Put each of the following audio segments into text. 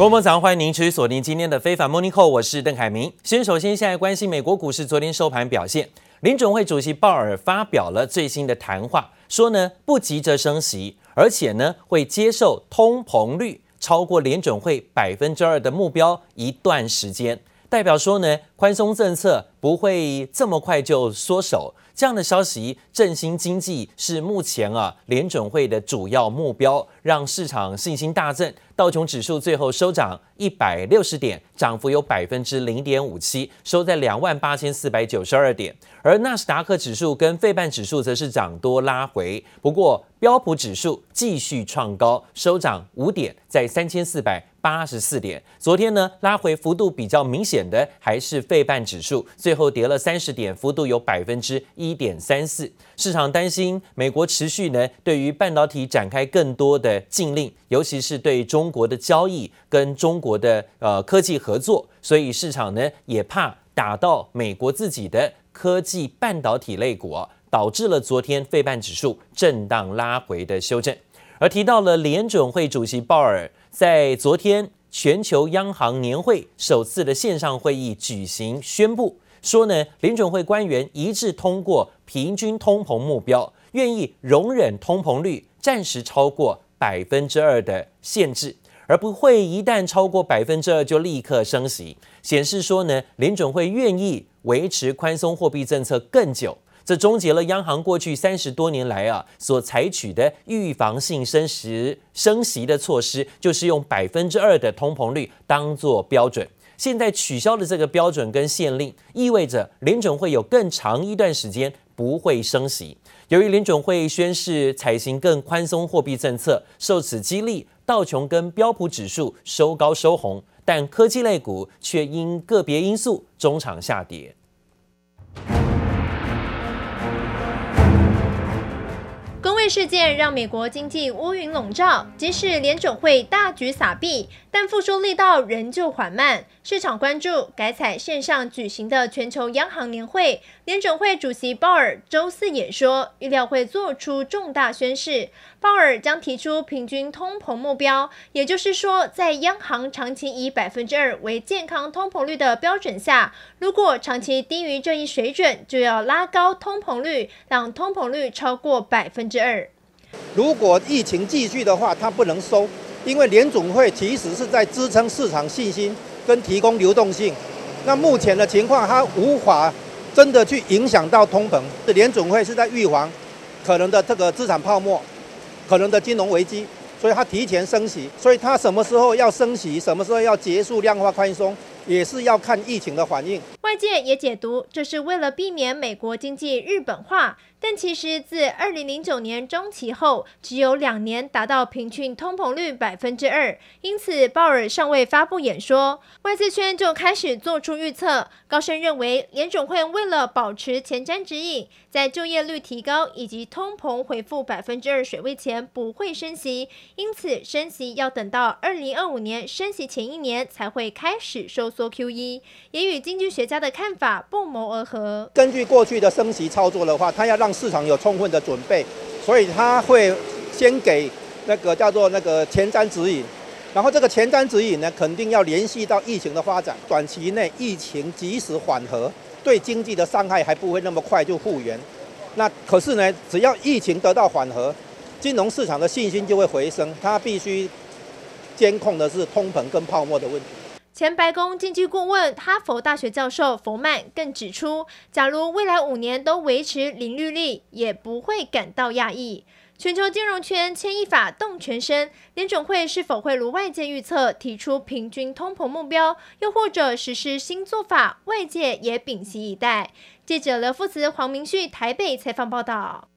各位早欢迎您持续锁定今天的非凡 Morning Call，我是邓凯明。先首先现在关心美国股市昨天收盘表现，联准会主席鲍尔发表了最新的谈话，说呢不急着升息，而且呢会接受通膨率超过联准会百分之二的目标一段时间，代表说呢宽松政策不会这么快就缩手。这样的消息振兴经济是目前啊联准会的主要目标，让市场信心大振。道琼指数最后收涨一百六十点，涨幅有百分之零点五七，收在两万八千四百九十二点。而纳斯达克指数跟费半指数则是涨多拉回，不过标普指数继续创高，收涨五点，在三千四百八十四点。昨天呢拉回幅度比较明显的还是费半指数，最后跌了三十点，幅度有百分之一点三四。市场担心美国持续呢对于半导体展开更多的禁令，尤其是对中。国的交易跟中国的呃科技合作，所以市场呢也怕打到美国自己的科技半导体类股，导致了昨天费半指数震荡拉回的修正。而提到了联准会主席鲍尔在昨天全球央行年会首次的线上会议举行，宣布说呢，联准会官员一致通过平均通膨目标，愿意容忍通膨率暂时超过百分之二的限制。而不会一旦超过百分之二就立刻升息，显示说呢，联准会愿意维持宽松货币政策更久，这终结了央行过去三十多年来啊所采取的预防性升息升息的措施，就是用百分之二的通膨率当做标准。现在取消了这个标准跟限令，意味着联准会有更长一段时间不会升息。由于联准会宣示采行更宽松货币政策，受此激励。道琼跟标普指数收高收红，但科技类股却因个别因素中场下跌。事件让美国经济乌云笼罩，即使联准会大举撒币，但复苏力道仍旧缓慢。市场关注改采线上举行的全球央行年会，联准会主席鲍尔周四演说，预料会做出重大宣示。鲍尔将提出平均通膨目标，也就是说，在央行长期以百分之二为健康通膨率的标准下，如果长期低于这一水准，就要拉高通膨率，让通膨率超过百分之二。如果疫情继续的话，它不能收，因为联总会其实是在支撑市场信心。跟提供流动性，那目前的情况，它无法真的去影响到通膨。联总会是在预防可能的这个资产泡沫，可能的金融危机，所以它提前升息。所以它什么时候要升息，什么时候要结束量化宽松，也是要看疫情的反应。外界也解读，这是为了避免美国经济日本化。但其实自二零零九年中期后，只有两年达到平均通膨率百分之二，因此鲍尔尚未发布演说，外资圈就开始做出预测。高盛认为，联准会为了保持前瞻指引，在就业率提高以及通膨回复百分之二水位前不会升息，因此升息要等到二零二五年升息前一年才会开始收缩 QE，也与经济学家的看法不谋而合。根据过去的升息操作的话，他要让市场有充分的准备，所以他会先给那个叫做那个前瞻指引，然后这个前瞻指引呢，肯定要联系到疫情的发展。短期内疫情即使缓和，对经济的伤害还不会那么快就复原。那可是呢，只要疫情得到缓和，金融市场的信心就会回升。它必须监控的是通膨跟泡沫的问题。前白宫经济顾问、哈佛大学教授弗曼更指出，假如未来五年都维持零利率，也不会感到讶异。全球金融圈牵一发动全身，联准会是否会如外界预测提出平均通膨目标，又或者实施新做法，外界也屏息以待。记者刘富慈、黄明旭台北采访报道。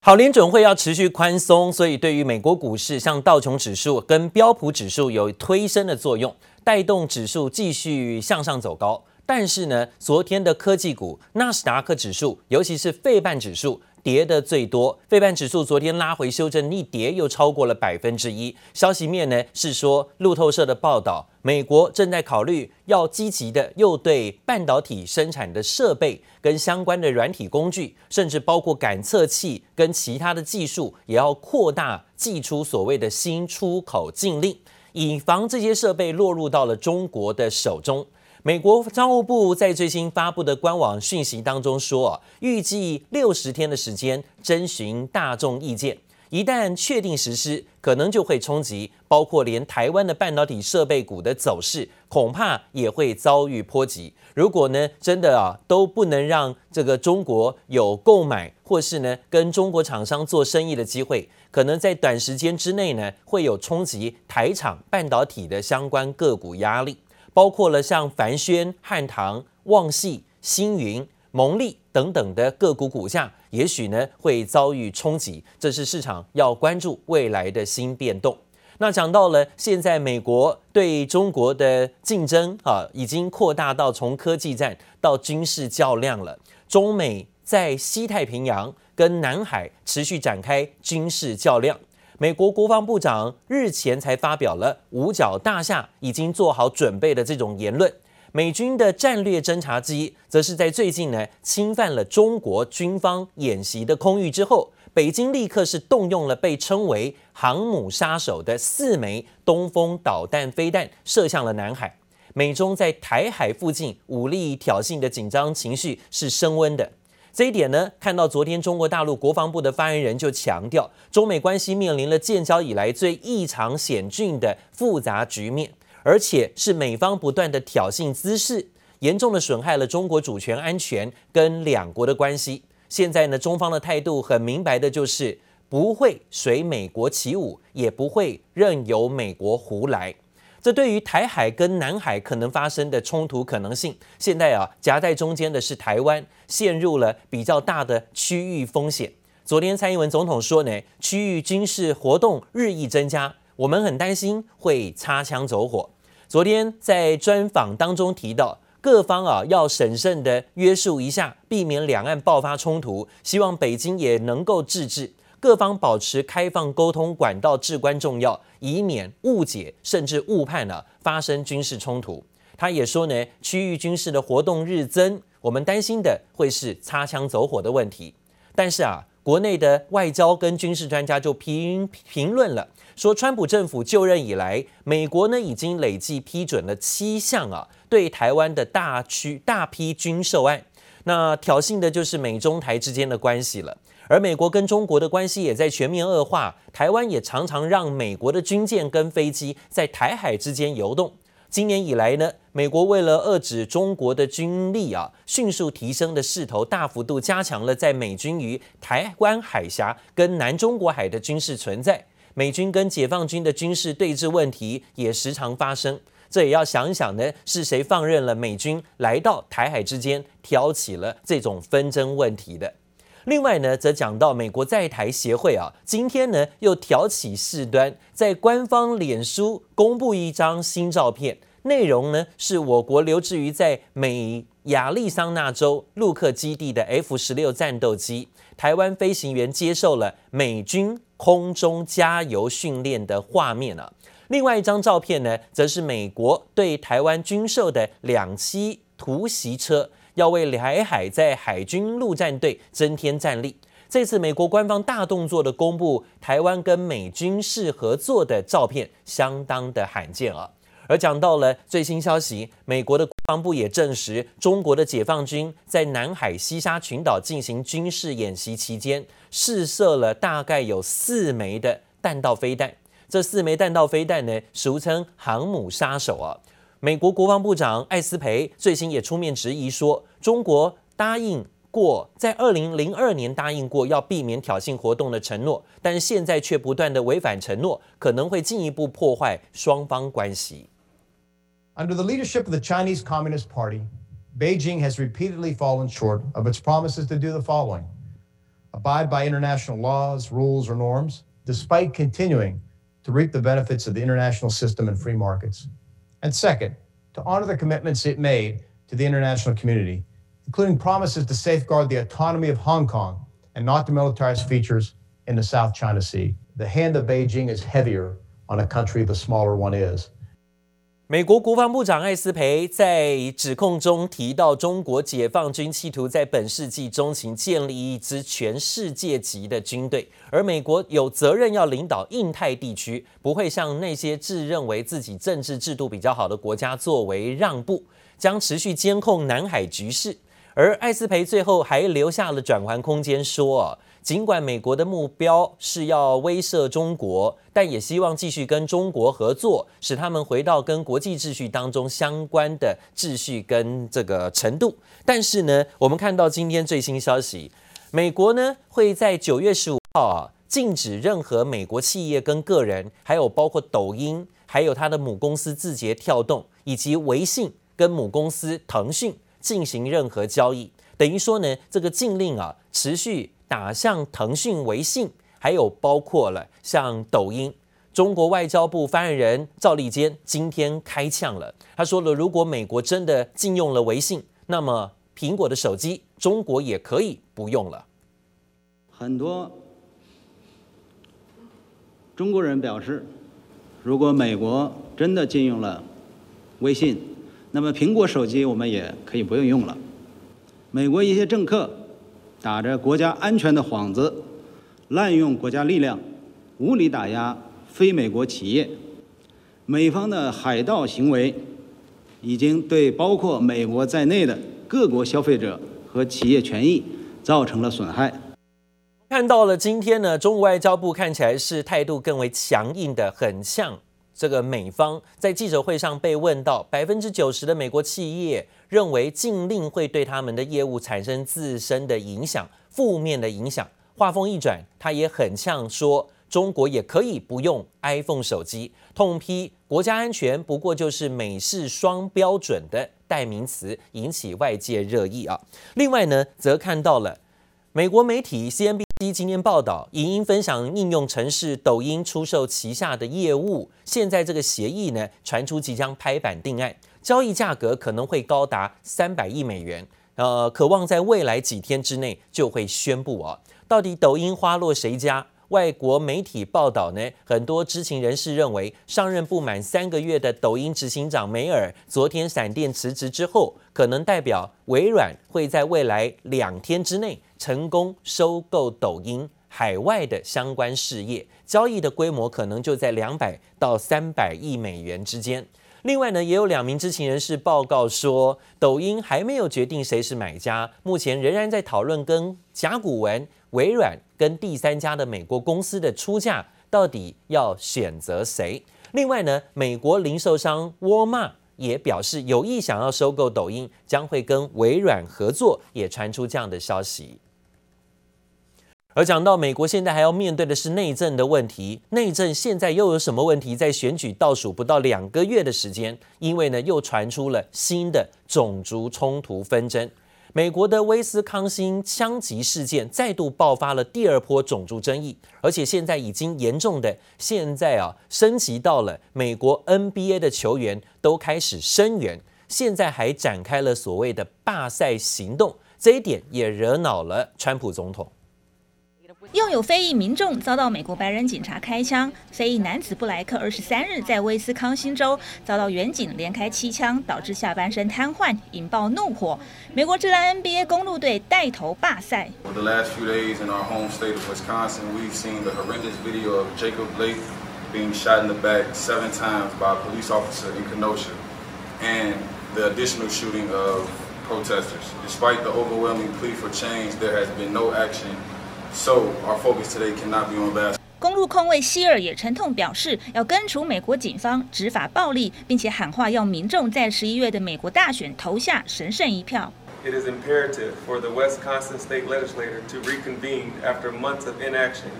好，联准会要持续宽松，所以对于美国股市，像道琼指数跟标普指数有推升的作用。带动指数继续向上走高，但是呢，昨天的科技股纳斯达克指数，尤其是费半指数跌得最多。费半指数昨天拉回修正，一跌又超过了百分之一。消息面呢是说，路透社的报道，美国正在考虑要积极的又对半导体生产的设备跟相关的软体工具，甚至包括感测器跟其他的技术，也要扩大祭出所谓的新出口禁令。以防这些设备落入到了中国的手中。美国商务部在最新发布的官网讯息当中说，预计六十天的时间征询大众意见。一旦确定实施，可能就会冲击，包括连台湾的半导体设备股的走势，恐怕也会遭遇波及。如果呢，真的啊都不能让这个中国有购买或是呢跟中国厂商做生意的机会，可能在短时间之内呢会有冲击台厂半导体的相关个股压力，包括了像凡轩、汉唐、旺系、星云。蒙利等等的个股股价，也许呢会遭遇冲击，这是市场要关注未来的新变动。那讲到了现在，美国对中国的竞争啊，已经扩大到从科技战到军事较量了。中美在西太平洋跟南海持续展开军事较量。美国国防部长日前才发表了“五角大厦已经做好准备”的这种言论。美军的战略侦察机则是在最近呢侵犯了中国军方演习的空域之后，北京立刻是动用了被称为“航母杀手”的四枚东风导弹飞弹射向了南海。美中在台海附近武力挑衅的紧张情绪是升温的。这一点呢，看到昨天中国大陆国防部的发言人就强调，中美关系面临了建交以来最异常险峻的复杂局面。而且是美方不断的挑衅滋事，严重的损害了中国主权安全跟两国的关系。现在呢，中方的态度很明白的，就是不会随美国起舞，也不会任由美国胡来。这对于台海跟南海可能发生的冲突可能性，现在啊夹在中间的是台湾，陷入了比较大的区域风险。昨天蔡英文总统说呢，区域军事活动日益增加，我们很担心会擦枪走火。昨天在专访当中提到，各方啊要审慎的约束一下，避免两岸爆发冲突。希望北京也能够制止，各方保持开放沟通管道至关重要，以免误解甚至误判了发生军事冲突。他也说呢，区域军事的活动日增，我们担心的会是擦枪走火的问题。但是啊，国内的外交跟军事专家就评评论了。说，川普政府就任以来，美国呢已经累计批准了七项啊对台湾的大区大批军售案，那挑衅的就是美中台之间的关系了。而美国跟中国的关系也在全面恶化，台湾也常常让美国的军舰跟飞机在台海之间游动。今年以来呢，美国为了遏制中国的军力啊迅速提升的势头，大幅度加强了在美军于台湾海峡跟南中国海的军事存在。美军跟解放军的军事对峙问题也时常发生，这也要想一想呢，是谁放任了美军来到台海之间挑起了这种纷争问题的？另外呢，则讲到美国在台协会啊，今天呢又挑起事端，在官方脸书公布一张新照片，内容呢是我国留置于在美亚利桑那州陆克基地的 F 十六战斗机，台湾飞行员接受了美军。空中加油训练的画面啊，另外一张照片呢，则是美国对台湾军售的两栖突袭车，要为台海在海军陆战队增添战力。这次美国官方大动作的公布，台湾跟美军事合作的照片，相当的罕见啊。而讲到了最新消息，美国的国防部也证实，中国的解放军在南海西沙群岛进行军事演习期间，试射了大概有四枚的弹道飞弹。这四枚弹道飞弹呢，俗称航母杀手啊。美国国防部长艾斯培最新也出面质疑说，中国答应过在二零零二年答应过要避免挑衅活动的承诺，但是现在却不断的违反承诺，可能会进一步破坏双方关系。Under the leadership of the Chinese Communist Party, Beijing has repeatedly fallen short of its promises to do the following abide by international laws, rules, or norms, despite continuing to reap the benefits of the international system and free markets. And second, to honor the commitments it made to the international community, including promises to safeguard the autonomy of Hong Kong and not to militarize features in the South China Sea. The hand of Beijing is heavier on a country the smaller one is. 美国国防部长艾斯培在指控中提到，中国解放军企图在本世纪中期建立一支全世界级的军队，而美国有责任要领导印太地区，不会向那些自认为自己政治制度比较好的国家作为让步，将持续监控南海局势。而艾斯培最后还留下了转圜空间，说。尽管美国的目标是要威慑中国，但也希望继续跟中国合作，使他们回到跟国际秩序当中相关的秩序跟这个程度。但是呢，我们看到今天最新消息，美国呢会在九月十五号啊禁止任何美国企业跟个人，还有包括抖音，还有它的母公司字节跳动以及微信跟母公司腾讯进行任何交易。等于说呢，这个禁令啊持续。打向腾讯、微信，还有包括了像抖音。中国外交部发言人赵立坚今天开呛了，他说了，如果美国真的禁用了微信，那么苹果的手机中国也可以不用了。很多中国人表示，如果美国真的禁用了微信，那么苹果手机我们也可以不用用了。美国一些政客。打着国家安全的幌子，滥用国家力量，无理打压非美国企业。美方的海盗行为，已经对包括美国在内的各国消费者和企业权益造成了损害。看到了今天呢，中国外交部看起来是态度更为强硬的，很像这个美方在记者会上被问到，百分之九十的美国企业。认为禁令会对他们的业务产生自身的影响，负面的影响。话锋一转，他也很呛说，中国也可以不用 iPhone 手机，痛批国家安全不过就是美式双标准的代名词，引起外界热议啊。另外呢，则看到了美国媒体 CNB 据今天报道，影音分享应用程式抖音出售旗下的业务，现在这个协议呢传出即将拍板定案。交易价格可能会高达三百亿美元，呃，渴望在未来几天之内就会宣布啊。到底抖音花落谁家？外国媒体报道呢，很多知情人士认为，上任不满三个月的抖音执行长梅尔昨天闪电辞职之后，可能代表微软会在未来两天之内成功收购抖音海外的相关事业，交易的规模可能就在两百到三百亿美元之间。另外呢，也有两名知情人士报告说，抖音还没有决定谁是买家，目前仍然在讨论跟甲骨文、微软跟第三家的美国公司的出价，到底要选择谁？另外呢，美国零售商沃尔玛也表示有意想要收购抖音，将会跟微软合作，也传出这样的消息。而讲到美国现在还要面对的是内政的问题，内政现在又有什么问题？在选举倒数不到两个月的时间，因为呢又传出了新的种族冲突纷争，美国的威斯康星枪击事件再度爆发了第二波种族争议，而且现在已经严重的现在啊升级到了美国 NBA 的球员都开始声援，现在还展开了所谓的罢赛行动，这一点也惹恼了川普总统。又有非裔民众遭到美国白人警察开枪。非裔男子布莱克二十三日在威斯康星州遭到远警连开七枪，导致下半身瘫痪，引爆怒火。美国职篮 NBA 公鹿队带头罢赛。So our focus today cannot be on basketball. 公鹿控卫希尔也沉痛表示，要根除美国警方执法暴力，并且喊话要民众在十一月的美国大选投下神圣一票。It is imperative for the Wisconsin State Legislature to reconvene after months of inaction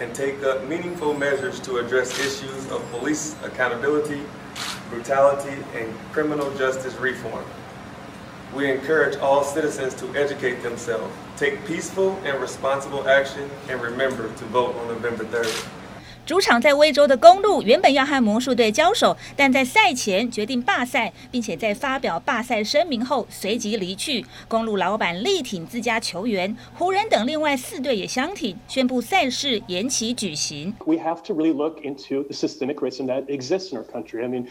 and take up meaningful measures to address issues of police accountability, brutality, and criminal justice reform. We encourage all citizens to educate themselves, take peaceful and responsible action, and remember to vote on November 3rd. 主场在威州的公鹿原本要和魔术队交手，但在赛前决定罢赛，并且在发表罢赛声明后随即离去。公鹿老板力挺自家球员，湖人等另外四队也相挺，宣布赛事延期举行。We have to really look into the systemic racism that exists in our country. I mean.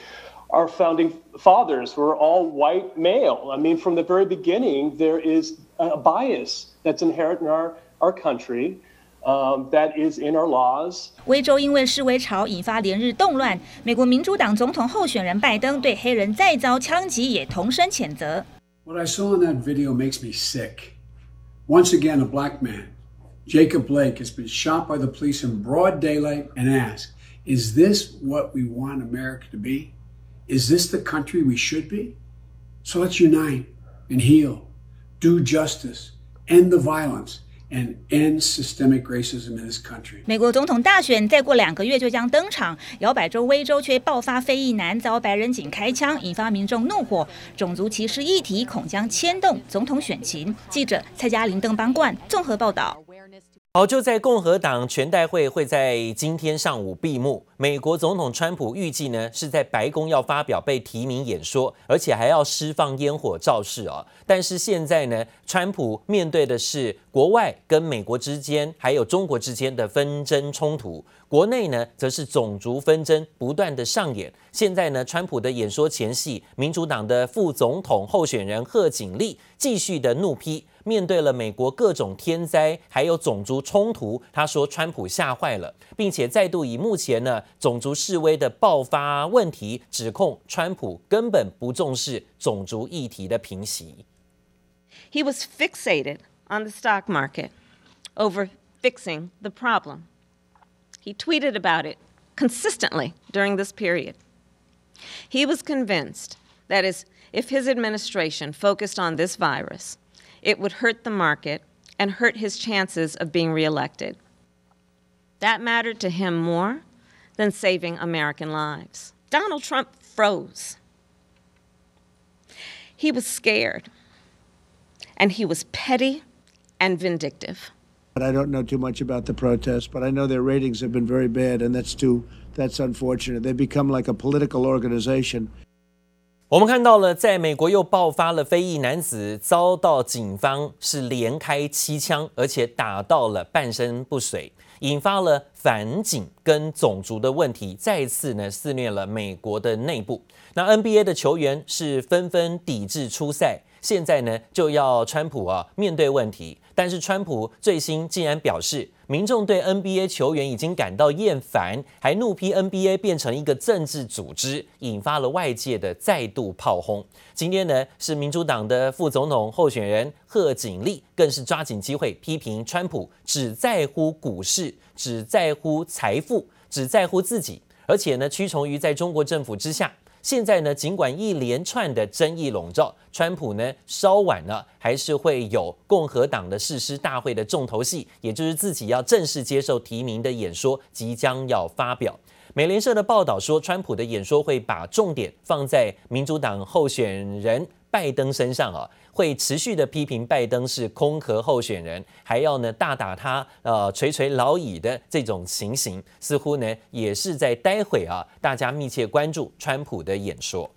our founding fathers were all white male. I mean, from the very beginning, there is a bias that's inherent in our, our country. Um, that is in our laws. 威州因为示威潮引发连日动乱，美国民主党总统候选人拜登对黑人再遭枪击也同声谴责。What I saw in that video makes me sick. Once again, a black man, Jacob Blake, has been shot by the police in broad daylight and asked, Is this what we want America to be? Is this the country we should be? So let's unite and heal, do justice, end the violence. And end systemic racism in this country. 美国总统大选再过两个月就将登场，摇摆州威州却爆发非裔男遭白人警开枪，引发民众怒火。种族歧视议题恐将牵动总统选情。记者蔡嘉玲、邓邦冠综合报道。好，就在共和党全代会会在今天上午闭幕。美国总统川普预计呢是在白宫要发表被提名演说，而且还要释放烟火造势啊。但是现在呢，川普面对的是国外跟美国之间还有中国之间的纷争冲突，国内呢则是种族纷争不断的上演。现在呢，川普的演说前夕，民主党的副总统候选人贺锦丽继续的怒批。面对了美国各种天灾，还有种族冲突，他说川普吓坏了，并且再度以目前呢种族示威的爆发问题，指控川普根本不重视种族议题的平息。He was fixated on the stock market over fixing the problem. He tweeted about it consistently during this period. He was convinced that is, if his administration focused on this virus, it would hurt the market and hurt his chances of being reelected. That mattered to him more than saving American lives. Donald Trump froze. He was scared, and he was petty and vindictive. I don't know too much about the protests, but I know their ratings have been very bad, and that's too that's unfortunate. They've become like a political organization. 我们看到了，在美国又爆发了非裔男子遭到警方是连开七枪，而且打到了半身不遂，引发了反警跟种族的问题，再次呢肆虐了美国的内部。那 NBA 的球员是纷纷抵制出赛，现在呢就要川普啊面对问题。但是川普最新竟然表示，民众对 NBA 球员已经感到厌烦，还怒批 NBA 变成一个政治组织，引发了外界的再度炮轰。今天呢，是民主党的副总统候选人贺锦丽，更是抓紧机会批评川普只在乎股市，只在乎财富，只在乎自己，而且呢，屈从于在中国政府之下。现在呢，尽管一连串的争议笼罩，川普呢稍晚了还是会有共和党的誓师大会的重头戏，也就是自己要正式接受提名的演说即将要发表。美联社的报道说，川普的演说会把重点放在民主党候选人拜登身上啊。会持续的批评拜登是空壳候选人，还要呢大打他呃垂垂老矣的这种情形，似乎呢也是在待会啊，大家密切关注川普的演说。